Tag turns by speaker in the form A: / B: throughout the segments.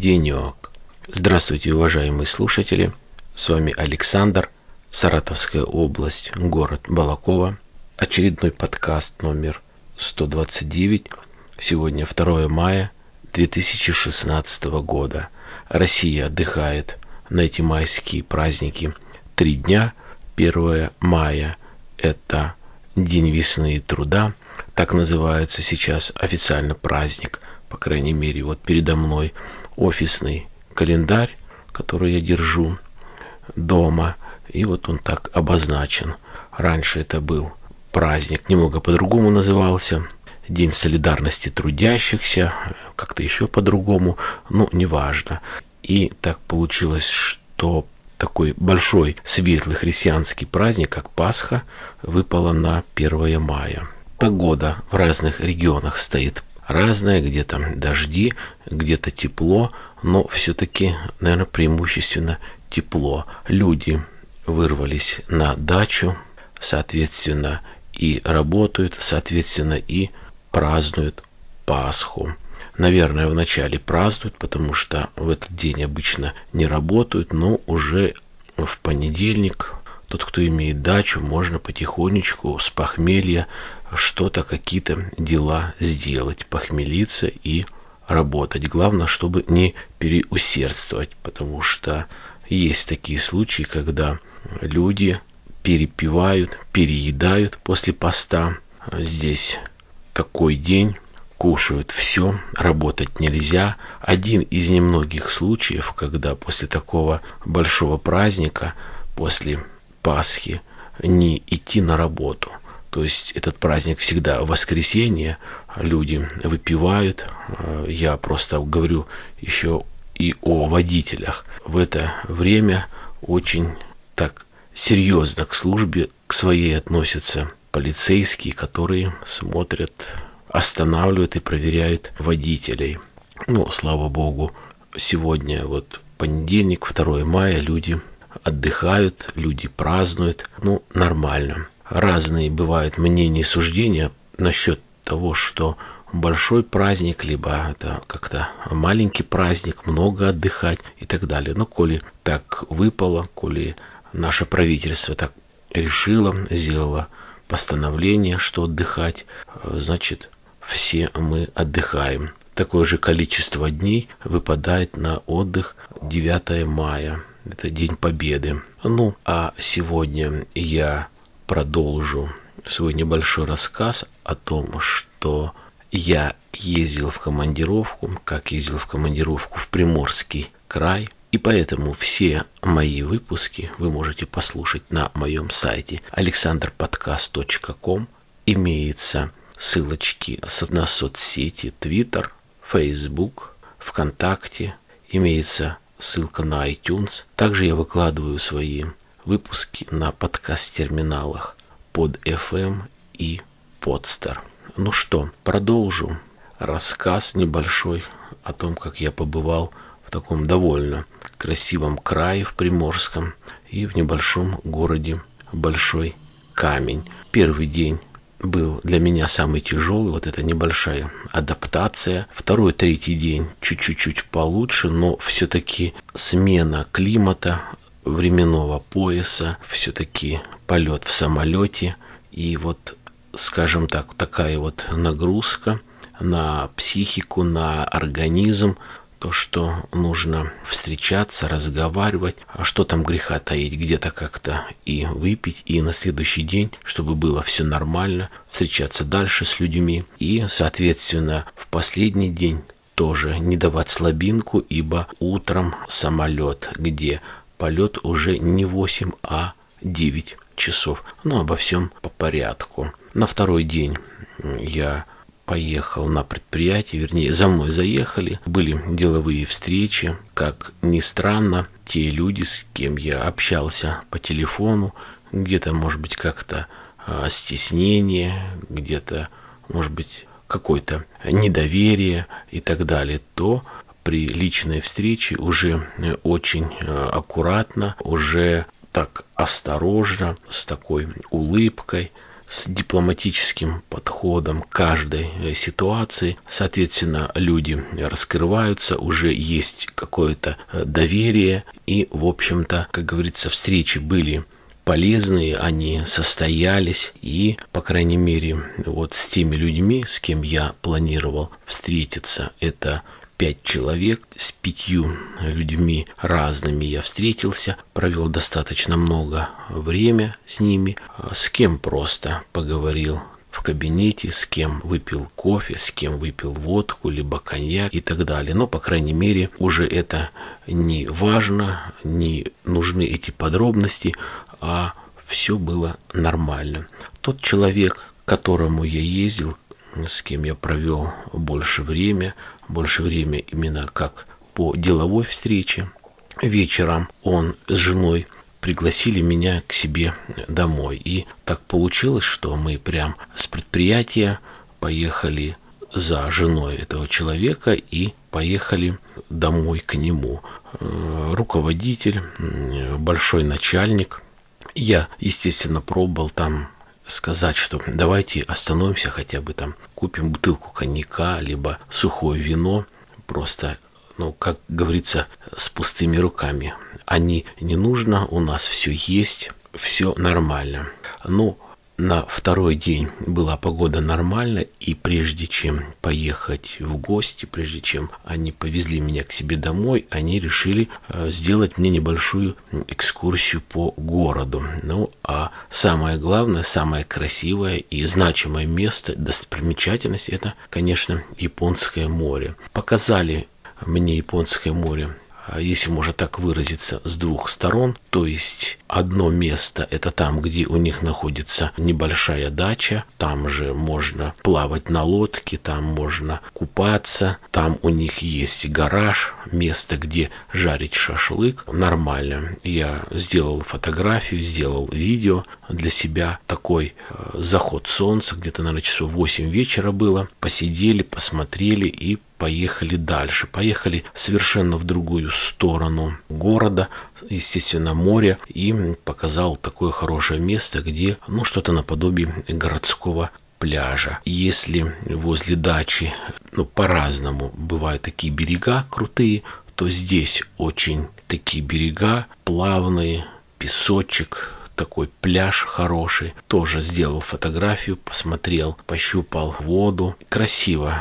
A: денек. Здравствуйте, уважаемые слушатели. С вами Александр, Саратовская область, город Балакова. Очередной подкаст номер 129. Сегодня 2 мая 2016 года. Россия отдыхает на эти майские праздники три дня. 1 мая – это День весны и труда. Так называется сейчас официально праздник. По крайней мере, вот передо мной офисный календарь, который я держу дома. И вот он так обозначен. Раньше это был праздник, немного по-другому назывался. День солидарности трудящихся, как-то еще по-другому, ну, неважно. И так получилось, что такой большой светлый христианский праздник, как Пасха, выпало на 1 мая. Погода в разных регионах стоит разная, где-то дожди, где-то тепло, но все-таки, наверное, преимущественно тепло. Люди вырвались на дачу, соответственно, и работают, соответственно, и празднуют Пасху. Наверное, вначале празднуют, потому что в этот день обычно не работают, но уже в понедельник тот, кто имеет дачу, можно потихонечку с похмелья что-то, какие-то дела сделать, похмелиться и работать. Главное, чтобы не переусердствовать, потому что есть такие случаи, когда люди перепивают, переедают после поста. Здесь такой день, кушают все, работать нельзя. Один из немногих случаев, когда после такого большого праздника, после Пасхи, не идти на работу. То есть этот праздник всегда воскресенье, люди выпивают. Я просто говорю еще и о водителях. В это время очень так серьезно к службе к своей относятся полицейские, которые смотрят, останавливают и проверяют водителей. Ну, слава богу, сегодня вот понедельник, 2 мая, люди отдыхают, люди празднуют. Ну, нормально. Разные бывают мнения и суждения насчет того, что большой праздник, либо это как-то маленький праздник, много отдыхать и так далее. Но коли так выпало, коли наше правительство так решило, сделало постановление, что отдыхать, значит, все мы отдыхаем. Такое же количество дней выпадает на отдых 9 мая. Это День Победы. Ну, а сегодня я продолжу свой небольшой рассказ о том, что я ездил в командировку, как ездил в командировку в Приморский край, и поэтому все мои выпуски вы можете послушать на моем сайте alexanderpodcast.com. Имеются ссылочки на соцсети Twitter, Facebook, ВКонтакте, имеется ссылка на iTunes. Также я выкладываю свои выпуски на подкаст-терминалах под FM и Podster. Ну что, продолжу рассказ небольшой о том, как я побывал в таком довольно красивом крае в Приморском и в небольшом городе Большой Камень. Первый день был для меня самый тяжелый, вот эта небольшая адаптация. Второй, третий день чуть-чуть получше, но все-таки смена климата, временного пояса, все-таки полет в самолете. И вот, скажем так, такая вот нагрузка на психику, на организм, то, что нужно встречаться, разговаривать, а что там греха таить, где-то как-то и выпить, и на следующий день, чтобы было все нормально, встречаться дальше с людьми. И, соответственно, в последний день тоже не давать слабинку, ибо утром самолет, где полет уже не 8, а 9 часов. Но обо всем по порядку. На второй день я поехал на предприятие, вернее, за мной заехали. Были деловые встречи. Как ни странно, те люди, с кем я общался по телефону, где-то, может быть, как-то а, стеснение, где-то, может быть, какое-то недоверие и так далее, то при личной встрече уже э, очень э, аккуратно, уже так осторожно, с такой улыбкой, с дипломатическим подходом к каждой э, ситуации. Соответственно, люди раскрываются, уже есть какое-то доверие. И, в общем-то, как говорится, встречи были полезные, они состоялись, и, по крайней мере, вот с теми людьми, с кем я планировал встретиться, это пять человек, с пятью людьми разными я встретился, провел достаточно много времени с ними, с кем просто поговорил в кабинете, с кем выпил кофе, с кем выпил водку, либо коньяк и так далее. Но, по крайней мере, уже это не важно, не нужны эти подробности, а все было нормально. Тот человек, к которому я ездил, с кем я провел больше времени, больше времени именно как по деловой встрече. Вечером он с женой пригласили меня к себе домой. И так получилось, что мы прям с предприятия поехали за женой этого человека и поехали домой к нему. Э, руководитель, большой начальник. Я, естественно, пробовал там сказать, что давайте остановимся хотя бы там, купим бутылку коньяка, либо сухое вино, просто, ну, как говорится, с пустыми руками. Они не нужно, у нас все есть, все нормально. Ну, на второй день была погода нормальная, и прежде чем поехать в гости, прежде чем они повезли меня к себе домой, они решили э, сделать мне небольшую экскурсию по городу. Ну, а самое главное, самое красивое и значимое место, достопримечательность, это, конечно, Японское море. Показали мне Японское море если можно так выразиться, с двух сторон. То есть одно место это там, где у них находится небольшая дача, там же можно плавать на лодке, там можно купаться, там у них есть гараж, место, где жарить шашлык. Нормально. Я сделал фотографию, сделал видео для себя. Такой э, заход солнца, где-то, наверное, часов 8 вечера было. Посидели, посмотрели и поехали дальше. Поехали совершенно в другую сторону города, естественно, море, и показал такое хорошее место, где, ну, что-то наподобие городского пляжа. Если возле дачи, ну, по-разному, бывают такие берега крутые, то здесь очень такие берега плавные, песочек, такой пляж хороший. Тоже сделал фотографию, посмотрел, пощупал воду. Красиво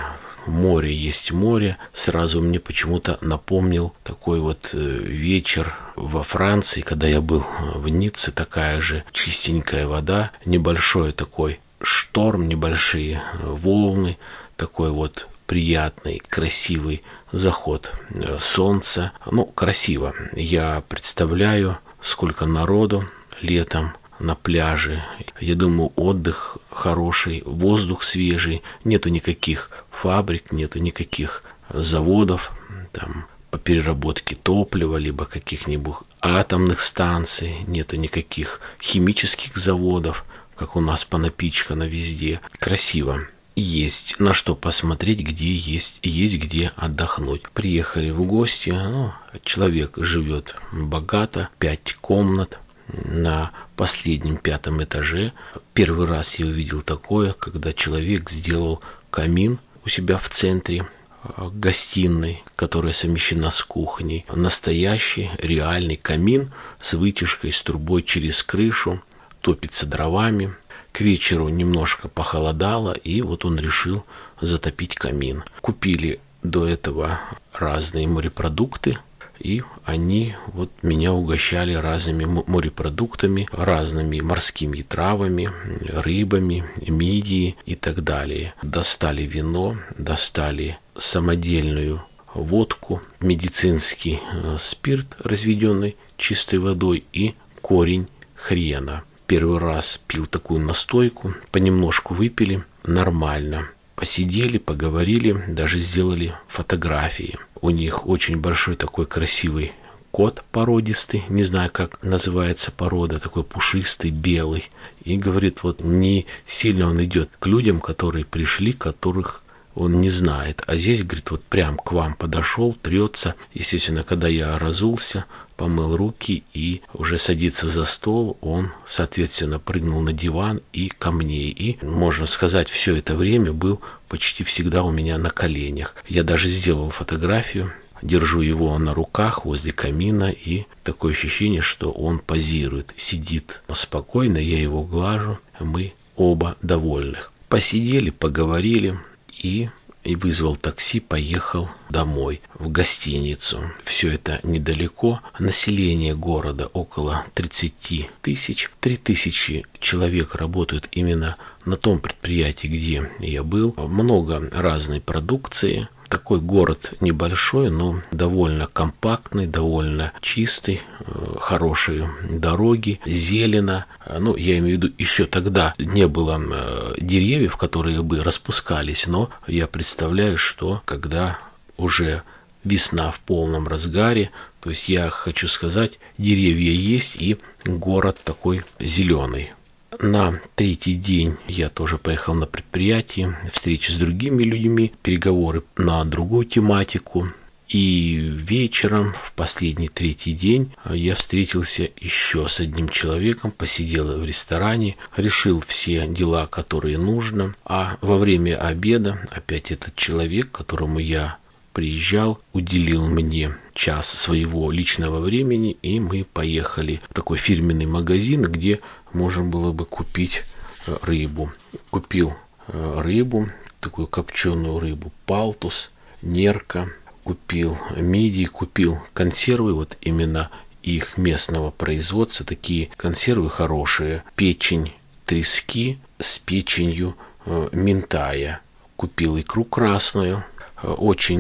A: море есть море, сразу мне почему-то напомнил такой вот э, вечер во Франции, когда я был э, в Ницце, такая же чистенькая вода, небольшой такой шторм, небольшие э, волны, такой вот приятный, красивый заход солнца. Ну, красиво. Я представляю, сколько народу летом на пляже. Я думаю, отдых хороший, воздух свежий, нету никаких фабрик, нету никаких заводов там, по переработке топлива, либо каких-нибудь атомных станций, нету никаких химических заводов, как у нас понапичкано везде. Красиво. Есть на что посмотреть, где есть, есть где отдохнуть. Приехали в гости, ну, человек живет богато, пять комнат, на последнем пятом этаже. Первый раз я увидел такое, когда человек сделал камин у себя в центре э, гостиной, которая совмещена с кухней. Настоящий реальный камин с вытяжкой, с трубой через крышу, топится дровами. К вечеру немножко похолодало, и вот он решил затопить камин. Купили до этого разные морепродукты, и они вот меня угощали разными морепродуктами, разными морскими травами, рыбами, мидии и так далее. Достали вино, достали самодельную водку, медицинский э, спирт, разведенный чистой водой и корень хрена. Первый раз пил такую настойку, понемножку выпили, нормально. Посидели, поговорили, даже сделали фотографии – у них очень большой такой красивый кот породистый, не знаю, как называется порода, такой пушистый, белый. И говорит, вот не сильно он идет к людям, которые пришли, которых он не знает. А здесь, говорит, вот прям к вам подошел, трется. Естественно, когда я разулся, помыл руки и уже садится за стол, он, соответственно, прыгнул на диван и ко мне. И, можно сказать, все это время был почти всегда у меня на коленях. Я даже сделал фотографию, держу его на руках возле камина, и такое ощущение, что он позирует, сидит спокойно, я его глажу, мы оба довольных. Посидели, поговорили, и и вызвал такси, поехал домой, в гостиницу. Все это недалеко. Население города около 30 тысяч. 3 тысячи человек работают именно на том предприятии, где я был. Много разной продукции – такой город небольшой, но довольно компактный, довольно чистый, э, хорошие дороги, зелено. Ну, я имею в виду, еще тогда не было э, деревьев, которые бы распускались, но я представляю, что когда уже весна в полном разгаре, то есть я хочу сказать, деревья есть и город такой зеленый. На третий день я тоже поехал на предприятие, встречи с другими людьми, переговоры на другую тематику. И вечером, в последний третий день, я встретился еще с одним человеком, посидел в ресторане, решил все дела, которые нужно. А во время обеда опять этот человек, которому я приезжал, уделил мне час своего личного времени, и мы поехали в такой фирменный магазин, где можно было бы купить э, рыбу. Купил э, рыбу, такую копченую рыбу, палтус, нерка, купил мидии, купил консервы, вот именно их местного производства, такие консервы хорошие, печень трески с печенью э, ментая. Купил икру красную, очень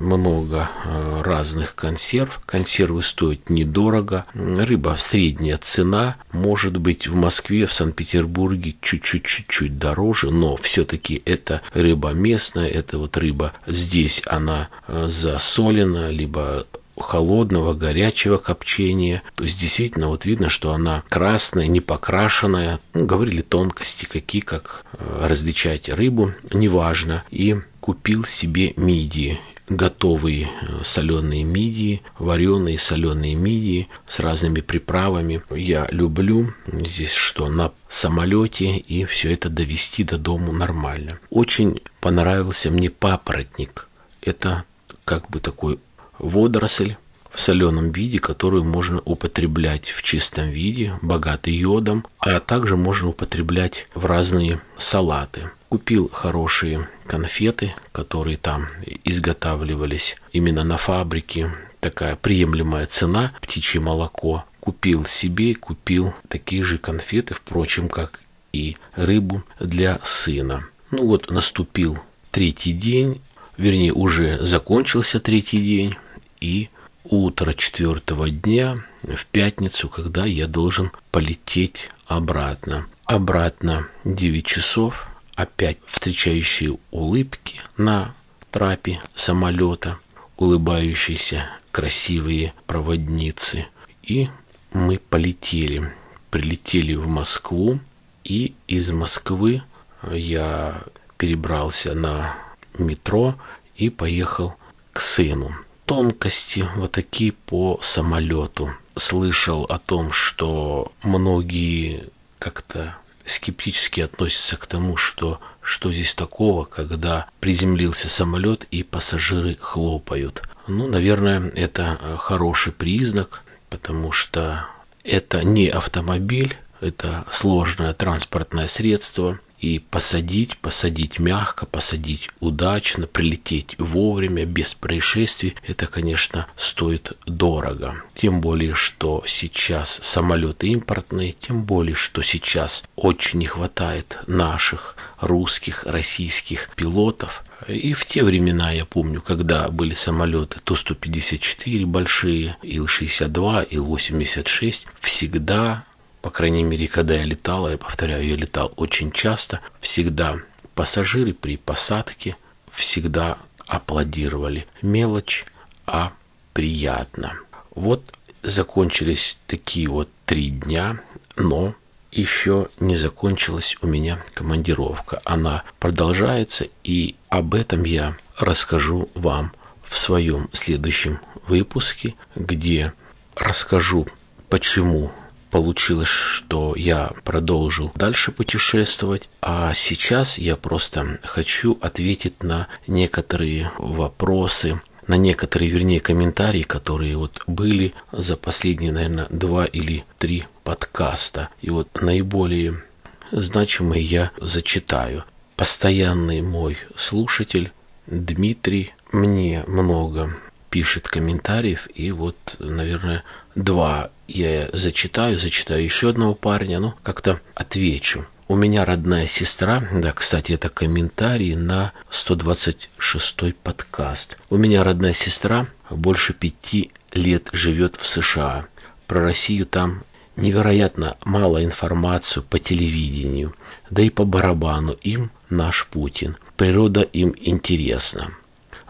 A: много э, разных консерв. Консервы стоят недорого. Рыба средняя цена. Может быть в Москве, в Санкт-Петербурге чуть-чуть-чуть дороже, но все-таки это рыба местная, это вот рыба здесь она э, засолена, либо холодного, горячего копчения. То есть действительно вот видно, что она красная, не покрашенная. Ну, говорили тонкости, какие, как э, различать рыбу, неважно. И купил себе мидии готовые э, соленые мидии, вареные соленые мидии с разными приправами. Я люблю здесь что на самолете и все это довести до дому нормально. Очень понравился мне папоротник. Это как бы такой водоросль в соленом виде, которую можно употреблять в чистом виде, богатый йодом, а также можно употреблять в разные салаты. Купил хорошие конфеты, которые там изготавливались именно на фабрике. Такая приемлемая цена, птичье молоко. Купил себе, купил такие же конфеты, впрочем, как и рыбу для сына. Ну вот наступил третий день, вернее уже закончился третий день, и утро четвертого дня в пятницу, когда я должен полететь обратно. Обратно 9 часов, опять встречающие улыбки на трапе самолета, улыбающиеся красивые проводницы. И мы полетели. Прилетели в Москву, и из Москвы я перебрался на метро и поехал к сыну тонкости вот такие по самолету. Слышал о том, что многие как-то скептически относятся к тому, что что здесь такого, когда приземлился самолет и пассажиры хлопают. Ну, наверное, это хороший признак, потому что это не автомобиль, это сложное транспортное средство, и посадить, посадить мягко, посадить удачно, прилететь вовремя, без происшествий, это, конечно, стоит дорого. Тем более, что сейчас самолеты импортные, тем более, что сейчас очень не хватает наших русских, российских пилотов. И в те времена, я помню, когда были самолеты Ту-154 большие, Ил-62, Ил-86, всегда по крайней мере, когда я летал, я повторяю, я летал очень часто, всегда пассажиры при посадке всегда аплодировали. Мелочь, а приятно. Вот закончились такие вот три дня, но еще не закончилась у меня командировка. Она продолжается, и об этом я расскажу вам в своем следующем выпуске, где расскажу, почему получилось, что я продолжил дальше путешествовать, а сейчас я просто хочу ответить на некоторые вопросы, на некоторые, вернее, комментарии, которые вот были за последние, наверное, два или три подкаста. И вот наиболее значимые я зачитаю. Постоянный мой слушатель Дмитрий мне много пишет комментариев, и вот, наверное, два я зачитаю, зачитаю еще одного парня, ну, как-то отвечу. У меня родная сестра, да, кстати, это комментарий на 126 подкаст. У меня родная сестра больше пяти лет живет в США. Про Россию там невероятно мало информацию по телевидению, да и по барабану им наш Путин. Природа им интересна.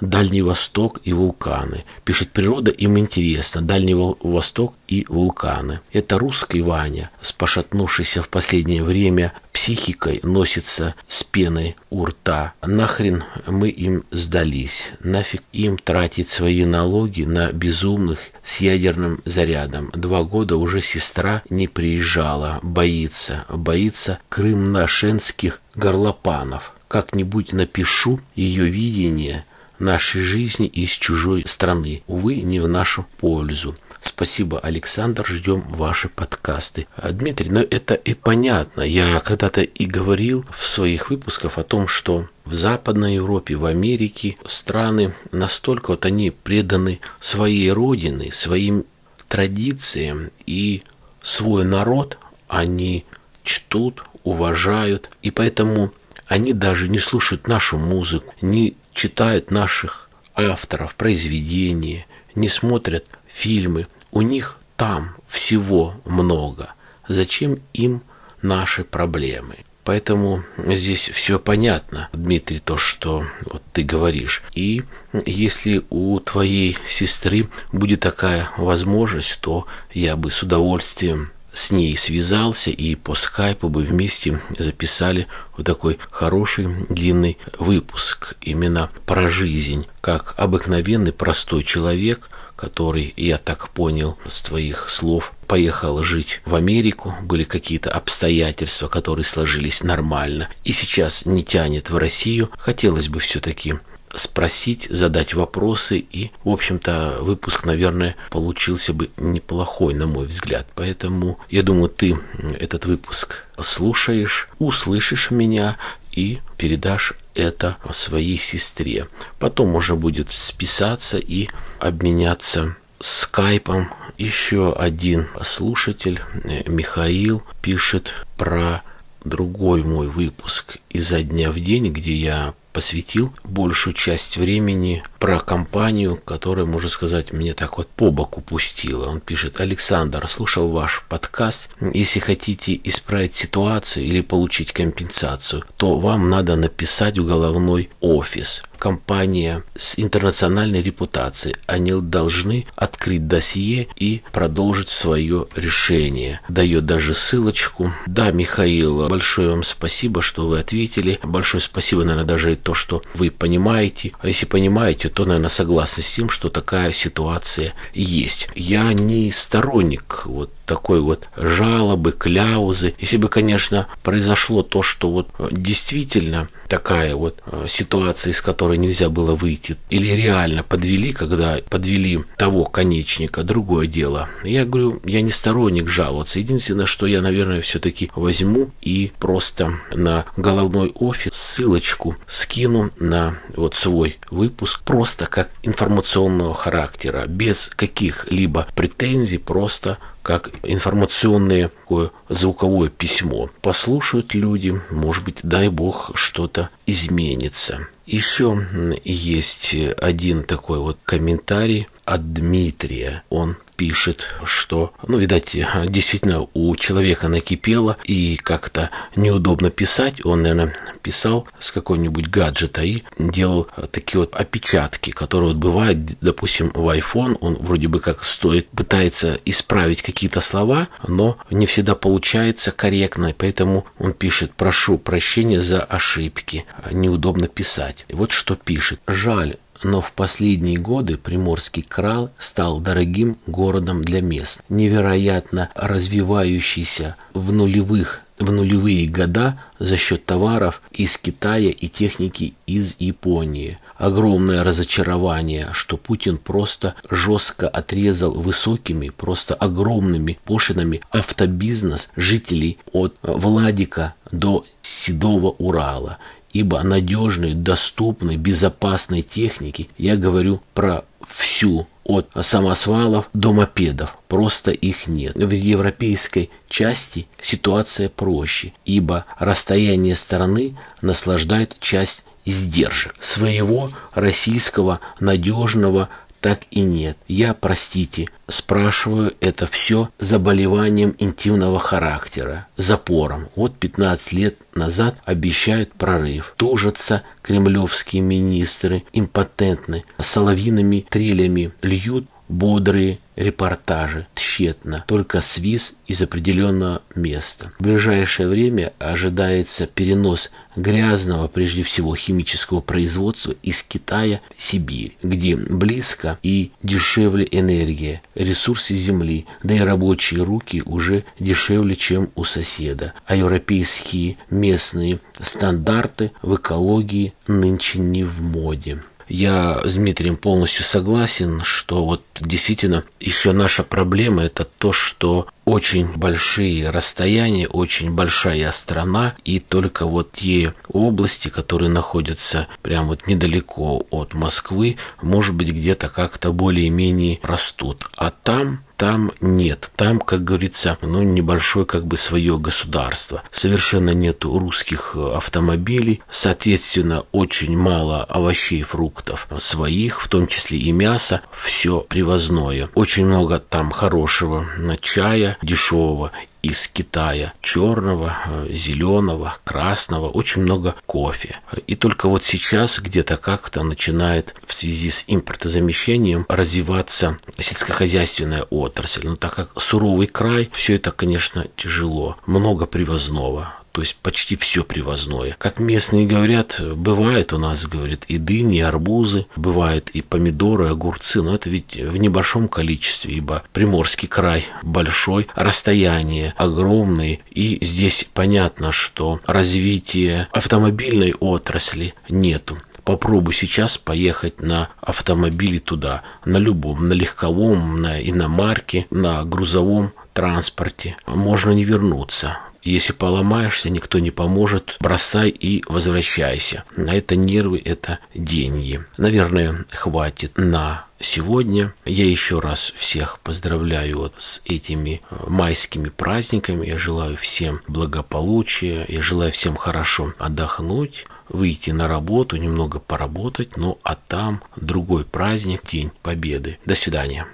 A: Дальний Восток и вулканы. Пишет, природа им интересна, Дальний Восток и вулканы. Это русский Ваня, с пошатнувшейся в последнее время психикой, носится с пеной у рта. Нахрен мы им сдались? Нафиг им тратить свои налоги на безумных с ядерным зарядом. Два года уже сестра не приезжала, боится, боится крым-нашенских горлопанов. Как-нибудь напишу ее видение нашей жизни из чужой страны. Увы, не в нашу пользу. Спасибо, Александр, ждем ваши подкасты. А, Дмитрий, ну это и понятно. Я когда-то и говорил в своих выпусках о том, что в Западной Европе, в Америке страны настолько вот они преданы своей родине, своим традициям и свой народ они чтут, уважают. И поэтому они даже не слушают нашу музыку, не читают наших авторов, произведения, не смотрят фильмы. У них там всего много. Зачем им наши проблемы? Поэтому здесь все понятно, Дмитрий, то, что вот ты говоришь. И если у твоей сестры будет такая возможность, то я бы с удовольствием с ней связался и по скайпу бы вместе записали вот такой хороший длинный выпуск именно про жизнь, как обыкновенный простой человек, который, я так понял с твоих слов, поехал жить в Америку, были какие-то обстоятельства, которые сложились нормально, и сейчас не тянет в Россию, хотелось бы все-таки спросить, задать вопросы. И, в общем-то, выпуск, наверное, получился бы неплохой, на мой взгляд. Поэтому, я думаю, ты этот выпуск слушаешь, услышишь меня и передашь это своей сестре. Потом можно будет списаться и обменяться скайпом. Еще один слушатель, э, Михаил, пишет про другой мой выпуск изо дня в день, где я посвятил большую часть времени про компанию, которая, можно сказать, мне так вот по боку пустила. Он пишет, Александр, слушал ваш подкаст. Если хотите исправить ситуацию или получить компенсацию, то вам надо написать в головной офис компания с интернациональной репутацией. Они должны открыть досье и продолжить свое решение. Дает даже ссылочку. Да, Михаил, большое вам спасибо, что вы ответили. Большое спасибо, наверное, даже то, что вы понимаете. А если понимаете, то, наверное, согласны с тем, что такая ситуация есть. Я не сторонник вот такой вот жалобы, кляузы. Если бы, конечно, произошло то, что вот действительно такая вот э, ситуация, из которой нельзя было выйти, или реально подвели, когда подвели того конечника, другое дело. Я говорю, я не сторонник жаловаться. Единственное, что я, наверное, все-таки возьму и просто на головной офис ссылочку скину на вот свой выпуск, просто как информационного характера, без каких-либо претензий, просто как информационное такое звуковое письмо. Послушают люди, может быть, дай бог, что-то изменится. Еще есть один такой вот комментарий от Дмитрия. Он пишет, что, ну, видать, действительно у человека накипело и как-то неудобно писать. Он, наверное, писал с какой-нибудь гаджета и делал такие вот опечатки, которые вот бывают, допустим, в iPhone, он вроде бы как стоит, пытается исправить какие-то слова, но не всегда получается корректно, поэтому он пишет «прошу прощения за ошибки, неудобно писать». И вот что пишет. Жаль, но в последние годы Приморский край стал дорогим городом для мест, невероятно развивающийся в нулевых в нулевые года за счет товаров из Китая и техники из Японии. Огромное разочарование, что Путин просто жестко отрезал высокими, просто огромными пошлинами автобизнес жителей от Владика до Седого Урала ибо надежной, доступной, безопасной техники, я говорю про всю, от самосвалов до мопедов, просто их нет. В европейской части ситуация проще, ибо расстояние стороны наслаждает часть издержек своего российского надежного так и нет. Я, простите, спрашиваю это все заболеванием интимного характера, запором. Вот 15 лет назад обещают прорыв. Тужатся кремлевские министры, импотентны, соловиными трелями льют бодрые репортажи тщетно, только свиз из определенного места. В ближайшее время ожидается перенос грязного, прежде всего, химического производства из Китая в Сибирь, где близко и дешевле энергия, ресурсы земли, да и рабочие руки уже дешевле, чем у соседа. А европейские местные стандарты в экологии нынче не в моде. Я с Дмитрием полностью согласен, что вот действительно еще наша проблема это то, что очень большие расстояния, очень большая страна, и только вот те области, которые находятся прямо вот недалеко от Москвы, может быть, где-то как-то более-менее растут. А там там нет. Там, как говорится, ну, небольшое как бы свое государство. Совершенно нету русских автомобилей. Соответственно, очень мало овощей, фруктов своих, в том числе и мяса. Все привозное. Очень много там хорошего чая, дешевого из Китая, черного, э, зеленого, красного, очень много кофе. И только вот сейчас где-то как-то начинает в связи с импортозамещением развиваться сельскохозяйственная отрасль. Но так как суровый край, все это, конечно, тяжело. Много привозного то есть почти все привозное. Как местные говорят, бывает у нас, говорит, и дыни, и арбузы, бывает и помидоры, огурцы, но это ведь в небольшом количестве, ибо Приморский край большой, расстояние огромное, и здесь понятно, что развития автомобильной отрасли нету. Попробуй сейчас поехать на автомобиле туда, на любом, на легковом, на иномарке, на грузовом транспорте. Можно не вернуться. Если поломаешься, никто не поможет, бросай и возвращайся. На это нервы, это деньги. Наверное, хватит на сегодня. Я еще раз всех поздравляю с этими э, майскими праздниками. Я желаю всем благополучия. Я желаю всем хорошо отдохнуть выйти на работу, немного поработать, ну а там другой праздник, День Победы. До свидания.